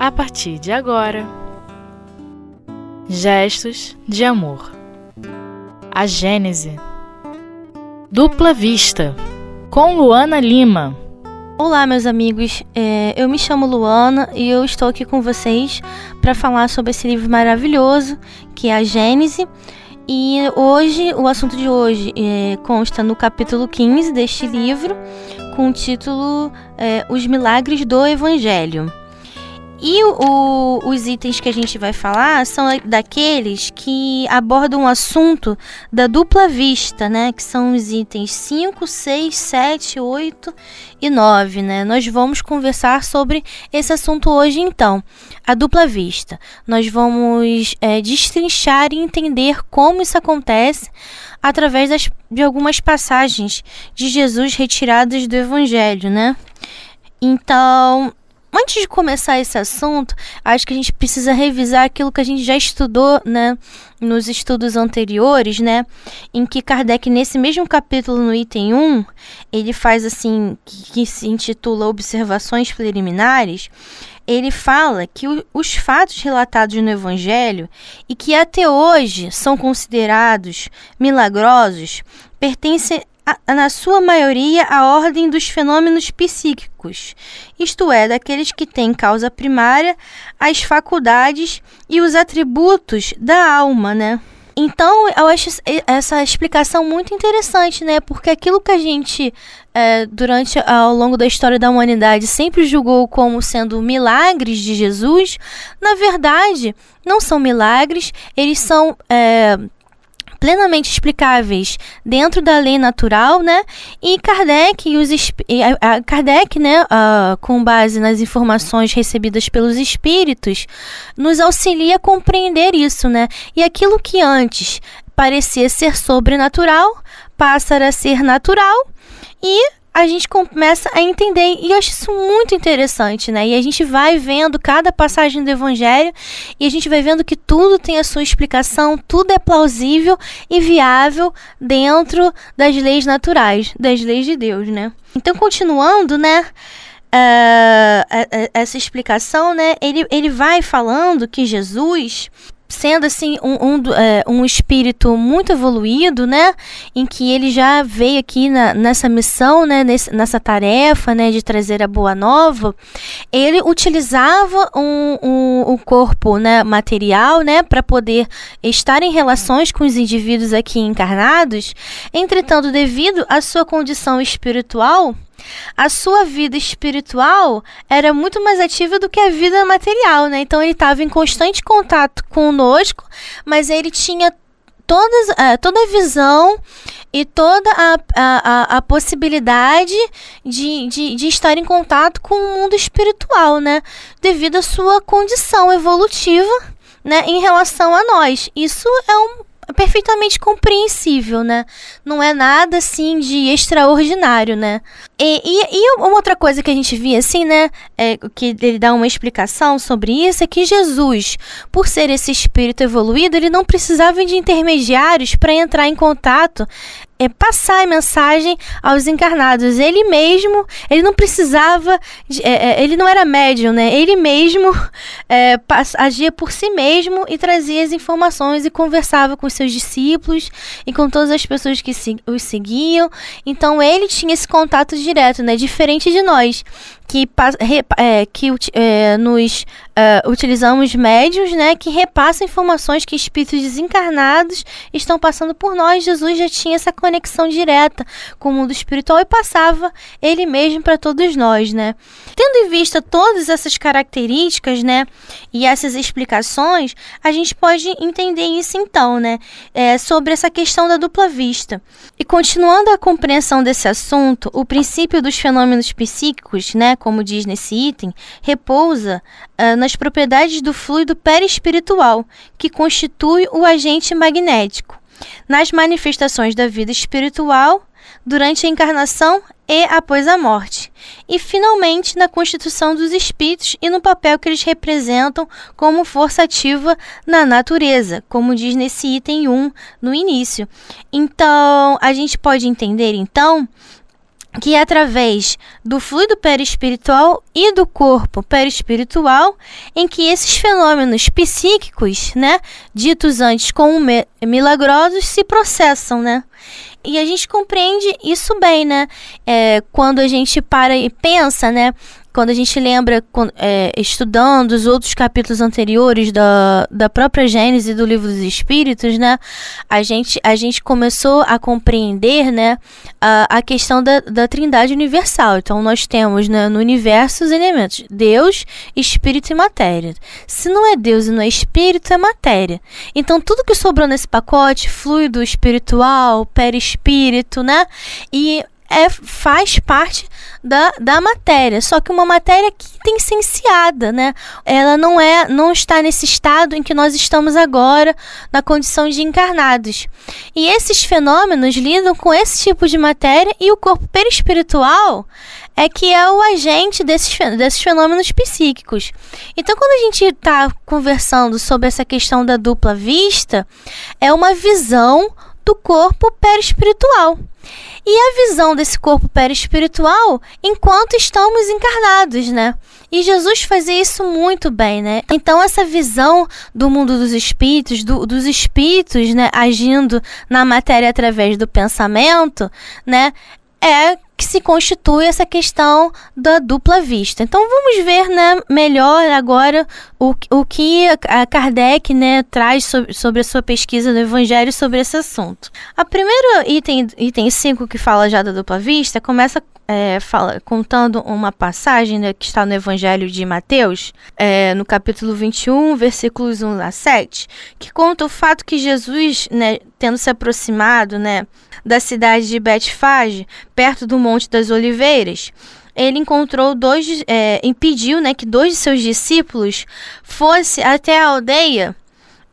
a partir de agora. Gestos de amor. A Gênese. Dupla Vista. Com Luana Lima. Olá, meus amigos. É, eu me chamo Luana e eu estou aqui com vocês para falar sobre esse livro maravilhoso que é a Gênese. E hoje, o assunto de hoje é, consta no capítulo 15 deste livro, com o título é, Os Milagres do Evangelho. E o, os itens que a gente vai falar são daqueles que abordam o assunto da dupla vista, né? Que são os itens 5, 6, 7, 8 e 9, né? Nós vamos conversar sobre esse assunto hoje, então. A dupla vista. Nós vamos é, destrinchar e entender como isso acontece através das, de algumas passagens de Jesus retiradas do Evangelho, né? Então, antes de começar esse assunto, acho que a gente precisa revisar aquilo que a gente já estudou, né, nos estudos anteriores, né, em que Kardec, nesse mesmo capítulo, no item 1, ele faz assim, que, que se intitula Observações Preliminares, ele fala que o, os fatos relatados no Evangelho e que até hoje são considerados milagrosos pertencem na sua maioria, a ordem dos fenômenos psíquicos, isto é, daqueles que têm causa primária, as faculdades e os atributos da alma, né? Então, eu acho essa explicação muito interessante, né? Porque aquilo que a gente, é, durante, ao longo da história da humanidade, sempre julgou como sendo milagres de Jesus, na verdade, não são milagres, eles são. É, plenamente explicáveis dentro da lei natural, né? E Kardec e os e a, a Kardec, né, uh, com base nas informações recebidas pelos espíritos, nos auxilia a compreender isso, né? E aquilo que antes parecia ser sobrenatural passa a ser natural e a gente começa a entender e eu acho isso muito interessante, né? E a gente vai vendo cada passagem do evangelho e a gente vai vendo que tudo tem a sua explicação, tudo é plausível e viável dentro das leis naturais, das leis de Deus, né? Então, continuando, né? Uh, essa explicação, né? Ele, ele vai falando que Jesus sendo assim um, um, é, um espírito muito evoluído, né, em que ele já veio aqui na, nessa missão, né, nesse, nessa tarefa, né, de trazer a boa nova, ele utilizava um, um, um corpo, né, material, né, para poder estar em relações com os indivíduos aqui encarnados. Entretanto, devido à sua condição espiritual, a sua vida espiritual era muito mais ativa do que a vida material, né? Então ele estava em constante contato conosco, mas ele tinha todas, é, toda a visão e toda a, a, a possibilidade de, de, de estar em contato com o mundo espiritual, né? Devido à sua condição evolutiva, né? Em relação a nós. Isso é um, perfeitamente compreensível, né? Não é nada assim de extraordinário, né? E, e, e, uma outra coisa que a gente via assim, né? É, que ele dá uma explicação sobre isso é que Jesus, por ser esse espírito evoluído, ele não precisava de intermediários para entrar em contato é, passar a mensagem aos encarnados. Ele mesmo, ele não precisava, de, é, é ele não era médium, né? Ele mesmo é, agia por si mesmo e trazia as informações e conversava com seus discípulos e com todas as pessoas que se, os seguiam. Então ele tinha esse contato direto, né? Diferente de nós que, é, que é, nos uh, utilizamos médios, né, que repassam informações que espíritos desencarnados estão passando por nós. Jesus já tinha essa conexão direta com o mundo espiritual e passava ele mesmo para todos nós, né? Tendo em vista todas essas características, né, e essas explicações, a gente pode entender isso então, né, é, sobre essa questão da dupla vista. E continuando a compreensão desse assunto, o princípio dos fenômenos psíquicos, né, como diz nesse item, repousa uh, nas propriedades do fluido perispiritual, que constitui o agente magnético, nas manifestações da vida espiritual durante a encarnação e após a morte, e finalmente na constituição dos espíritos e no papel que eles representam como força ativa na natureza, como diz nesse item 1 no início. Então, a gente pode entender então que é através do fluido perispiritual e do corpo perispiritual, em que esses fenômenos psíquicos, né, ditos antes como milagrosos, se processam, né? E a gente compreende isso bem, né? É, quando a gente para e pensa, né? Quando a gente lembra, é, estudando os outros capítulos anteriores da, da própria Gênesis do Livro dos Espíritos, né, a gente, a gente começou a compreender, né, a, a questão da, da trindade universal. Então, nós temos, né, no universo os elementos Deus, Espírito e Matéria. Se não é Deus e não é Espírito, é matéria. Então, tudo que sobrou nesse pacote, fluido espiritual, perispírito, né, e é, faz parte da, da matéria, só que uma matéria que tem licenciada, né? Ela não é, não está nesse estado em que nós estamos agora, na condição de encarnados. E esses fenômenos lidam com esse tipo de matéria e o corpo perispiritual é que é o agente desses, desses fenômenos psíquicos. Então, quando a gente está conversando sobre essa questão da dupla vista, é uma visão do corpo perispiritual e a visão desse corpo perispiritual enquanto estamos encarnados, né? E Jesus fazia isso muito bem, né? Então, essa visão do mundo dos espíritos, do, dos espíritos, né, agindo na matéria através do pensamento, né, é que se constitui essa questão da dupla vista. Então vamos ver né, melhor agora o, o que a Kardec né, traz sobre, sobre a sua pesquisa do Evangelho sobre esse assunto. A primeiro item, item 5 que fala já da dupla vista, começa é, fala, contando uma passagem né, que está no Evangelho de Mateus, é, no capítulo 21, versículos 1 a 7, que conta o fato que Jesus, né, tendo se aproximado né, da cidade de Betfage, perto do Monte das Oliveiras, ele encontrou dois, é, impediu né, que dois de seus discípulos fossem até a aldeia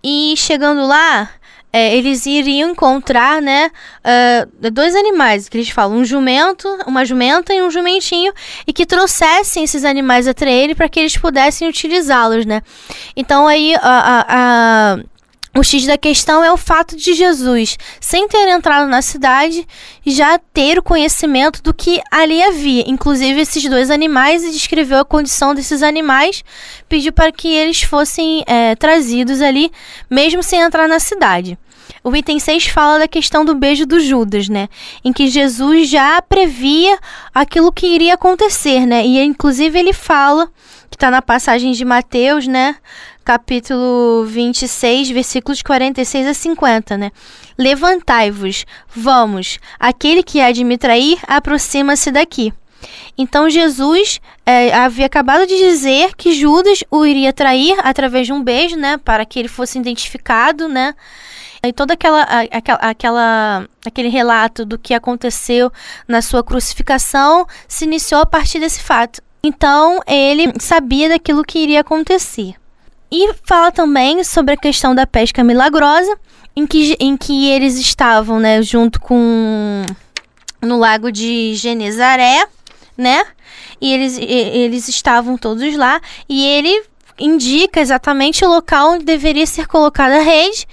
e chegando lá, é, eles iriam encontrar, né, uh, dois animais, que eles falam, um jumento, uma jumenta e um jumentinho, e que trouxessem esses animais até ele para que eles pudessem utilizá-los, né. Então aí a, a, a o X da questão é o fato de Jesus, sem ter entrado na cidade, já ter o conhecimento do que ali havia, inclusive esses dois animais, e descreveu a condição desses animais, pediu para que eles fossem é, trazidos ali, mesmo sem entrar na cidade. O item 6 fala da questão do beijo do Judas, né? Em que Jesus já previa aquilo que iria acontecer, né? E inclusive ele fala, que está na passagem de Mateus, né? capítulo 26, versículos 46 a 50, né? Levantai-vos, vamos, aquele que há de me trair, aproxima-se daqui. Então Jesus é, havia acabado de dizer que Judas o iria trair através de um beijo, né? Para que ele fosse identificado, né? E toda aquela, aquela, aquela, aquele relato do que aconteceu na sua crucificação se iniciou a partir desse fato. Então ele sabia daquilo que iria acontecer. E fala também sobre a questão da pesca milagrosa, em que, em que eles estavam, né, junto com no lago de Genezaré, né? E eles, eles estavam todos lá e ele indica exatamente o local onde deveria ser colocada a rede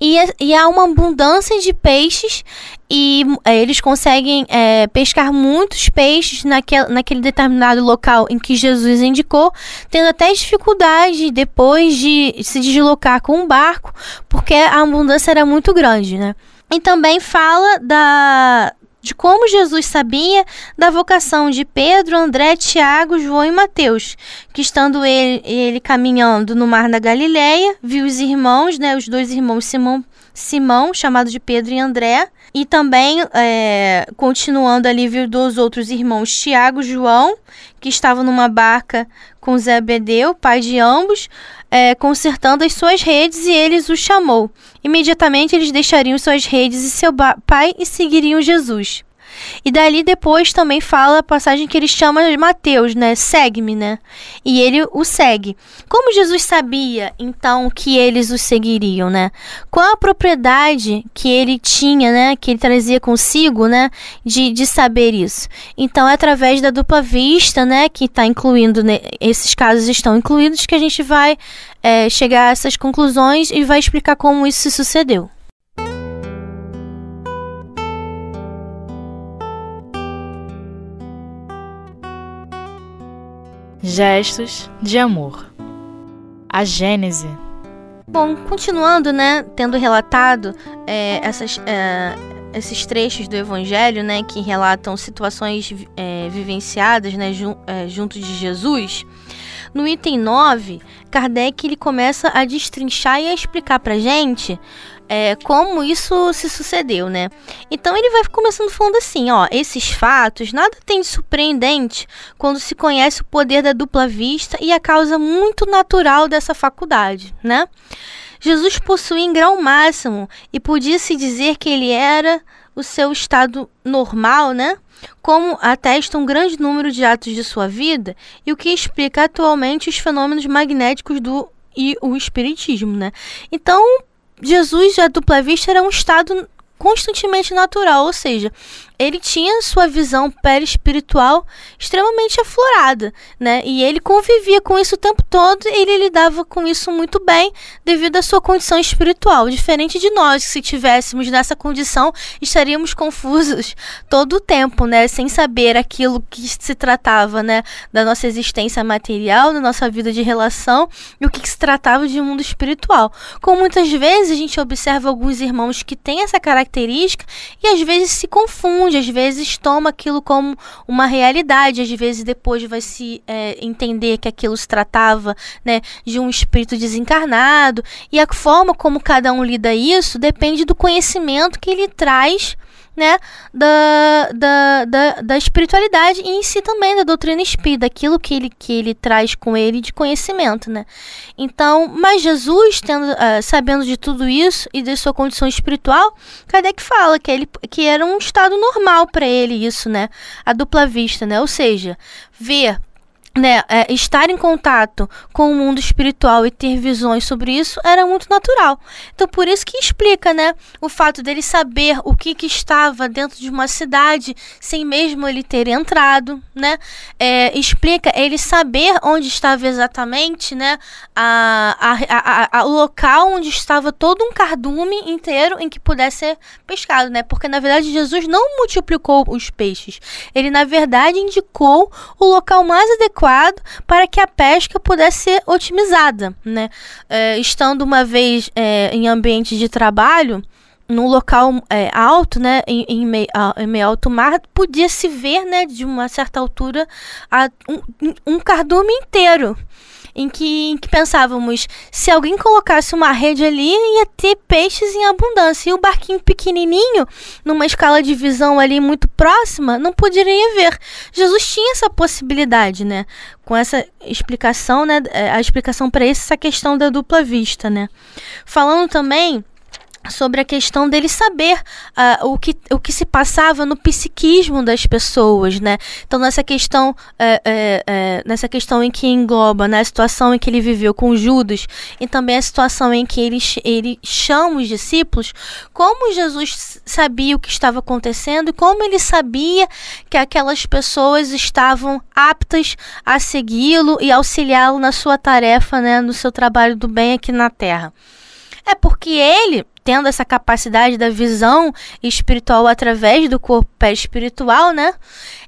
e, e há uma abundância de peixes e é, eles conseguem é, pescar muitos peixes naquele, naquele determinado local em que Jesus indicou, tendo até dificuldade depois de se deslocar com um barco, porque a abundância era muito grande, né? E também fala da, de como Jesus sabia da vocação de Pedro, André, Tiago, João e Mateus, que estando ele, ele caminhando no mar da Galileia, viu os irmãos, né, os dois irmãos Simão, Simão, chamado de Pedro e André, e também, é, continuando ali, viu dos outros irmãos Tiago e João, que estavam numa barca com Zebedeu, pai de ambos, é, consertando as suas redes, e eles o chamou. Imediatamente eles deixariam suas redes e seu pai e seguiriam Jesus. E dali depois também fala a passagem que ele chama de Mateus, né? Segue-me, né? E ele o segue. Como Jesus sabia, então, que eles o seguiriam, né? Qual a propriedade que ele tinha, né? Que ele trazia consigo, né? De, de saber isso. Então, é através da dupla vista, né? Que está incluindo, né? esses casos estão incluídos, que a gente vai é, chegar a essas conclusões e vai explicar como isso se sucedeu. Gestos de amor. A Gênese. Bom, continuando, né, tendo relatado é, essas, é, esses trechos do Evangelho, né, que relatam situações é, vivenciadas, né, jun, é, junto de Jesus, no item 9, Kardec ele começa a destrinchar e a explicar pra gente é, como isso se sucedeu, né? Então ele vai começando falando assim, ó, esses fatos nada tem de surpreendente quando se conhece o poder da dupla vista e a causa muito natural dessa faculdade, né? Jesus possuía em grau máximo e podia-se dizer que ele era o seu estado normal, né? Como atesta um grande número de atos de sua vida e o que explica atualmente os fenômenos magnéticos do e o espiritismo, né? Então, Jesus, a dupla vista, era um estado constantemente natural, ou seja, ele tinha sua visão perispiritual extremamente aflorada, né? E ele convivia com isso o tempo todo e ele lidava com isso muito bem devido à sua condição espiritual. Diferente de nós, que se tivéssemos nessa condição, estaríamos confusos todo o tempo, né? Sem saber aquilo que se tratava, né? Da nossa existência material, da nossa vida de relação e o que se tratava de mundo espiritual. Como muitas vezes a gente observa alguns irmãos que têm essa característica e às vezes se confundem às vezes toma aquilo como uma realidade, às vezes depois vai se é, entender que aquilo se tratava né, de um espírito desencarnado, e a forma como cada um lida isso depende do conhecimento que ele traz né, da, da, da, da, espiritualidade e em si também da doutrina espírita, daquilo que ele, que ele traz com ele de conhecimento, né. Então, mas Jesus, tendo, uh, sabendo de tudo isso e de sua condição espiritual, Kardec fala que, ele, que era um estado normal para ele isso, né, a dupla vista, né, ou seja, ver né, é, estar em contato com o mundo espiritual e ter visões sobre isso era muito natural. Então, por isso que explica, né, o fato dele saber o que, que estava dentro de uma cidade sem mesmo ele ter entrado, né, é, explica ele saber onde estava exatamente, né, a, a, a, a, o local onde estava todo um cardume inteiro em que pudesse ser pescado, né, porque na verdade Jesus não multiplicou os peixes, ele na verdade indicou o local mais adequado adequado para que a pesca pudesse ser otimizada, né? É, estando uma vez é, em ambiente de trabalho, num local é, alto, né, em, em, meio, em, meio, alto mar, podia se ver, né, de uma certa altura, a, um, um cardume inteiro em que, em que pensávamos, se alguém colocasse uma rede ali, ia ter peixes em abundância. E o barquinho pequenininho, numa escala de visão ali muito próxima, não poderia ver. Jesus tinha essa possibilidade, né? Com essa explicação, né? É, a explicação para essa questão da dupla vista, né? Falando também sobre a questão dele saber uh, o, que, o que se passava no psiquismo das pessoas, né? Então nessa questão é, é, é, nessa questão em que engloba né, a situação em que ele viveu com Judas e também a situação em que ele, ele chama os discípulos, como Jesus sabia o que estava acontecendo e como ele sabia que aquelas pessoas estavam aptas a segui-lo e auxiliá-lo na sua tarefa, né, no seu trabalho do bem aqui na Terra. É porque ele tendo essa capacidade da visão espiritual através do corpo espiritual, né?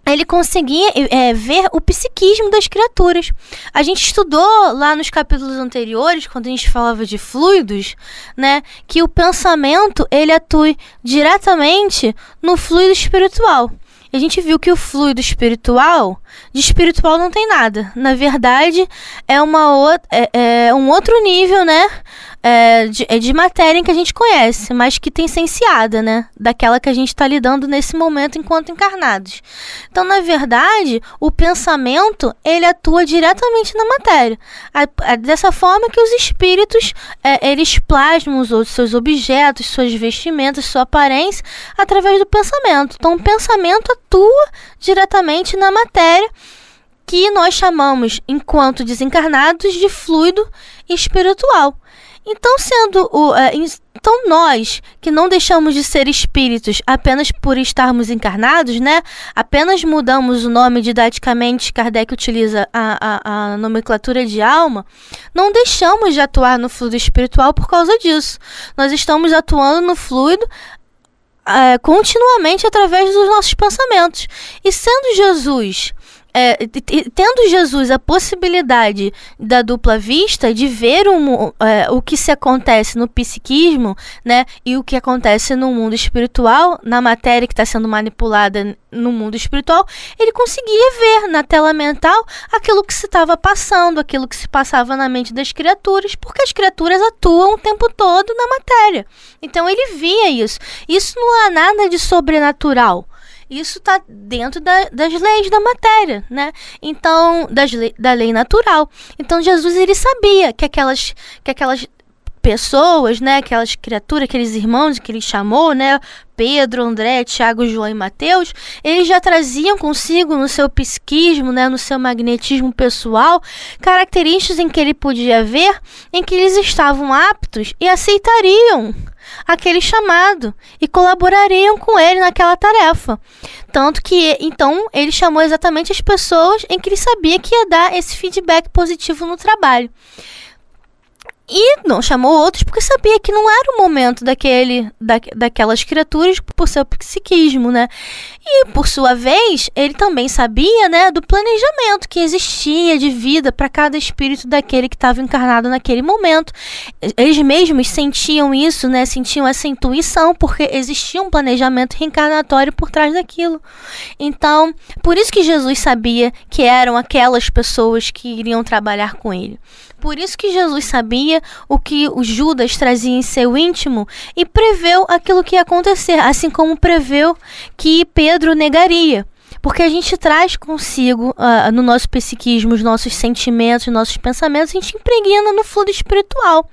Ele conseguia é, ver o psiquismo das criaturas. A gente estudou lá nos capítulos anteriores, quando a gente falava de fluidos, né, que o pensamento ele atua diretamente no fluido espiritual. A gente viu que o fluido espiritual, de espiritual não tem nada. Na verdade, é, uma é, é um outro nível, né? é, de, é de matéria que a gente conhece, mas que tem ciênciada, né? Daquela que a gente está lidando nesse momento enquanto encarnados. Então, na verdade, o pensamento ele atua diretamente na matéria. É, dessa forma que os espíritos é, eles plasmam os seus objetos, suas vestimentas, sua aparência através do pensamento. Então, o pensamento atua diretamente na matéria que nós chamamos, enquanto desencarnados, de fluido espiritual. Então, sendo o. É, então, nós que não deixamos de ser espíritos apenas por estarmos encarnados, né? Apenas mudamos o nome didaticamente, Kardec utiliza a, a, a nomenclatura de alma, não deixamos de atuar no fluido espiritual por causa disso. Nós estamos atuando no fluido é, continuamente através dos nossos pensamentos. E sendo Jesus é, tendo Jesus a possibilidade da dupla vista, de ver o, é, o que se acontece no psiquismo, né, e o que acontece no mundo espiritual, na matéria que está sendo manipulada no mundo espiritual, ele conseguia ver na tela mental aquilo que se estava passando, aquilo que se passava na mente das criaturas, porque as criaturas atuam o tempo todo na matéria. Então ele via isso. Isso não há nada de sobrenatural. Isso está dentro da, das leis da matéria, né? Então, das da lei natural. Então, Jesus ele sabia que aquelas, que aquelas pessoas, né, aquelas criaturas, aqueles irmãos que ele chamou, né, Pedro, André, Tiago, João e Mateus, eles já traziam consigo no seu psiquismo, né, no seu magnetismo pessoal, características em que ele podia ver em que eles estavam aptos e aceitariam aquele chamado e colaborariam com ele naquela tarefa. Tanto que então ele chamou exatamente as pessoas em que ele sabia que ia dar esse feedback positivo no trabalho. E não chamou outros porque sabia que não era o momento daquele, da, daquelas criaturas por seu psiquismo, né? E por sua vez, ele também sabia, né, do planejamento que existia de vida para cada espírito daquele que estava encarnado naquele momento. Eles mesmos sentiam isso, né? Sentiam essa intuição porque existia um planejamento reencarnatório por trás daquilo. Então, por isso que Jesus sabia que eram aquelas pessoas que iriam trabalhar com ele. Por isso que Jesus sabia o que o Judas trazia em seu íntimo e preveu aquilo que ia acontecer, assim como preveu que Pedro negaria. Porque a gente traz consigo, uh, no nosso psiquismo, os nossos sentimentos, os nossos pensamentos, a gente impregna no fluido espiritual.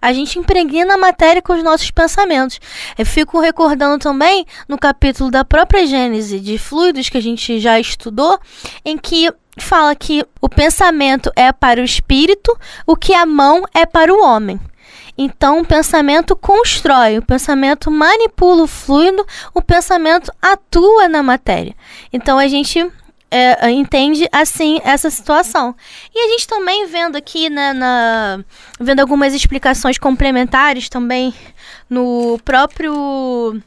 A gente impregna a matéria com os nossos pensamentos. Eu fico recordando também no capítulo da própria Gênese de fluidos que a gente já estudou, em que fala que o pensamento é para o espírito, o que a mão é para o homem. Então, o pensamento constrói, o pensamento manipula o fluido, o pensamento atua na matéria. Então, a gente é, entende assim essa situação. E a gente também vendo aqui né, na vendo algumas explicações complementares também no próprio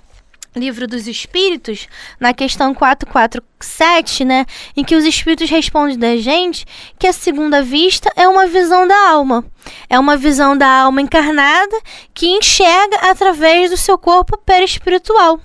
Livro dos Espíritos, na questão 447, né, em que os espíritos respondem da gente que a segunda vista é uma visão da alma. É uma visão da alma encarnada que enxerga através do seu corpo perispiritual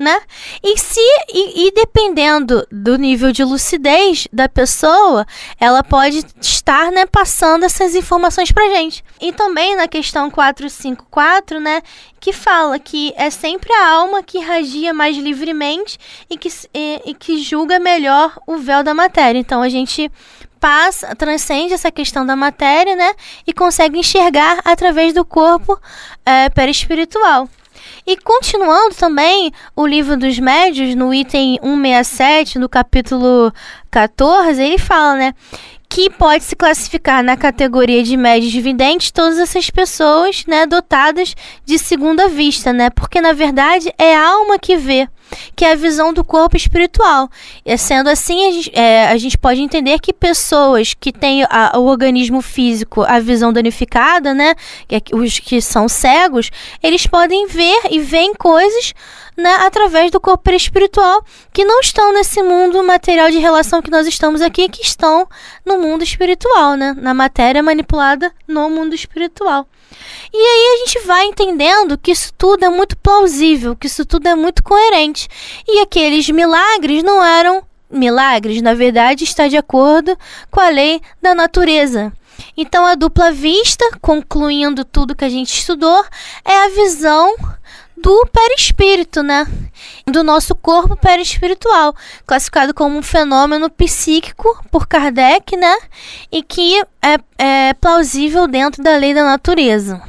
né? E se e, e, dependendo do nível de lucidez da pessoa, ela pode estar, né, passando essas informações pra gente. E também na questão 454, né, que fala que é sempre a alma que irradia mais livremente e que, e, e que julga melhor o véu da matéria. Então a gente passa, transcende essa questão da matéria, né? E consegue enxergar através do corpo é, perispiritual. E continuando também o livro dos médios, no item 167, no capítulo 14, ele fala, né? Que pode se classificar na categoria de médios videntes todas essas pessoas, né, dotadas de segunda vista, né? Porque na verdade é a alma que vê que é a visão do corpo espiritual. E sendo assim, a gente, é, a gente pode entender que pessoas que têm a, o organismo físico, a visão danificada, né, é, os que são cegos, eles podem ver e veem coisas né, através do corpo espiritual que não estão nesse mundo material de relação que nós estamos aqui, que estão no mundo espiritual, né, na matéria manipulada no mundo espiritual. E aí a gente vai entendendo que isso tudo é muito plausível, que isso tudo é muito coerente. E aqueles milagres não eram milagres, na verdade, está de acordo com a lei da natureza. Então a dupla vista, concluindo tudo que a gente estudou, é a visão do perispírito, né? Do nosso corpo perispiritual, classificado como um fenômeno psíquico por Kardec, né? E que é, é plausível dentro da lei da natureza.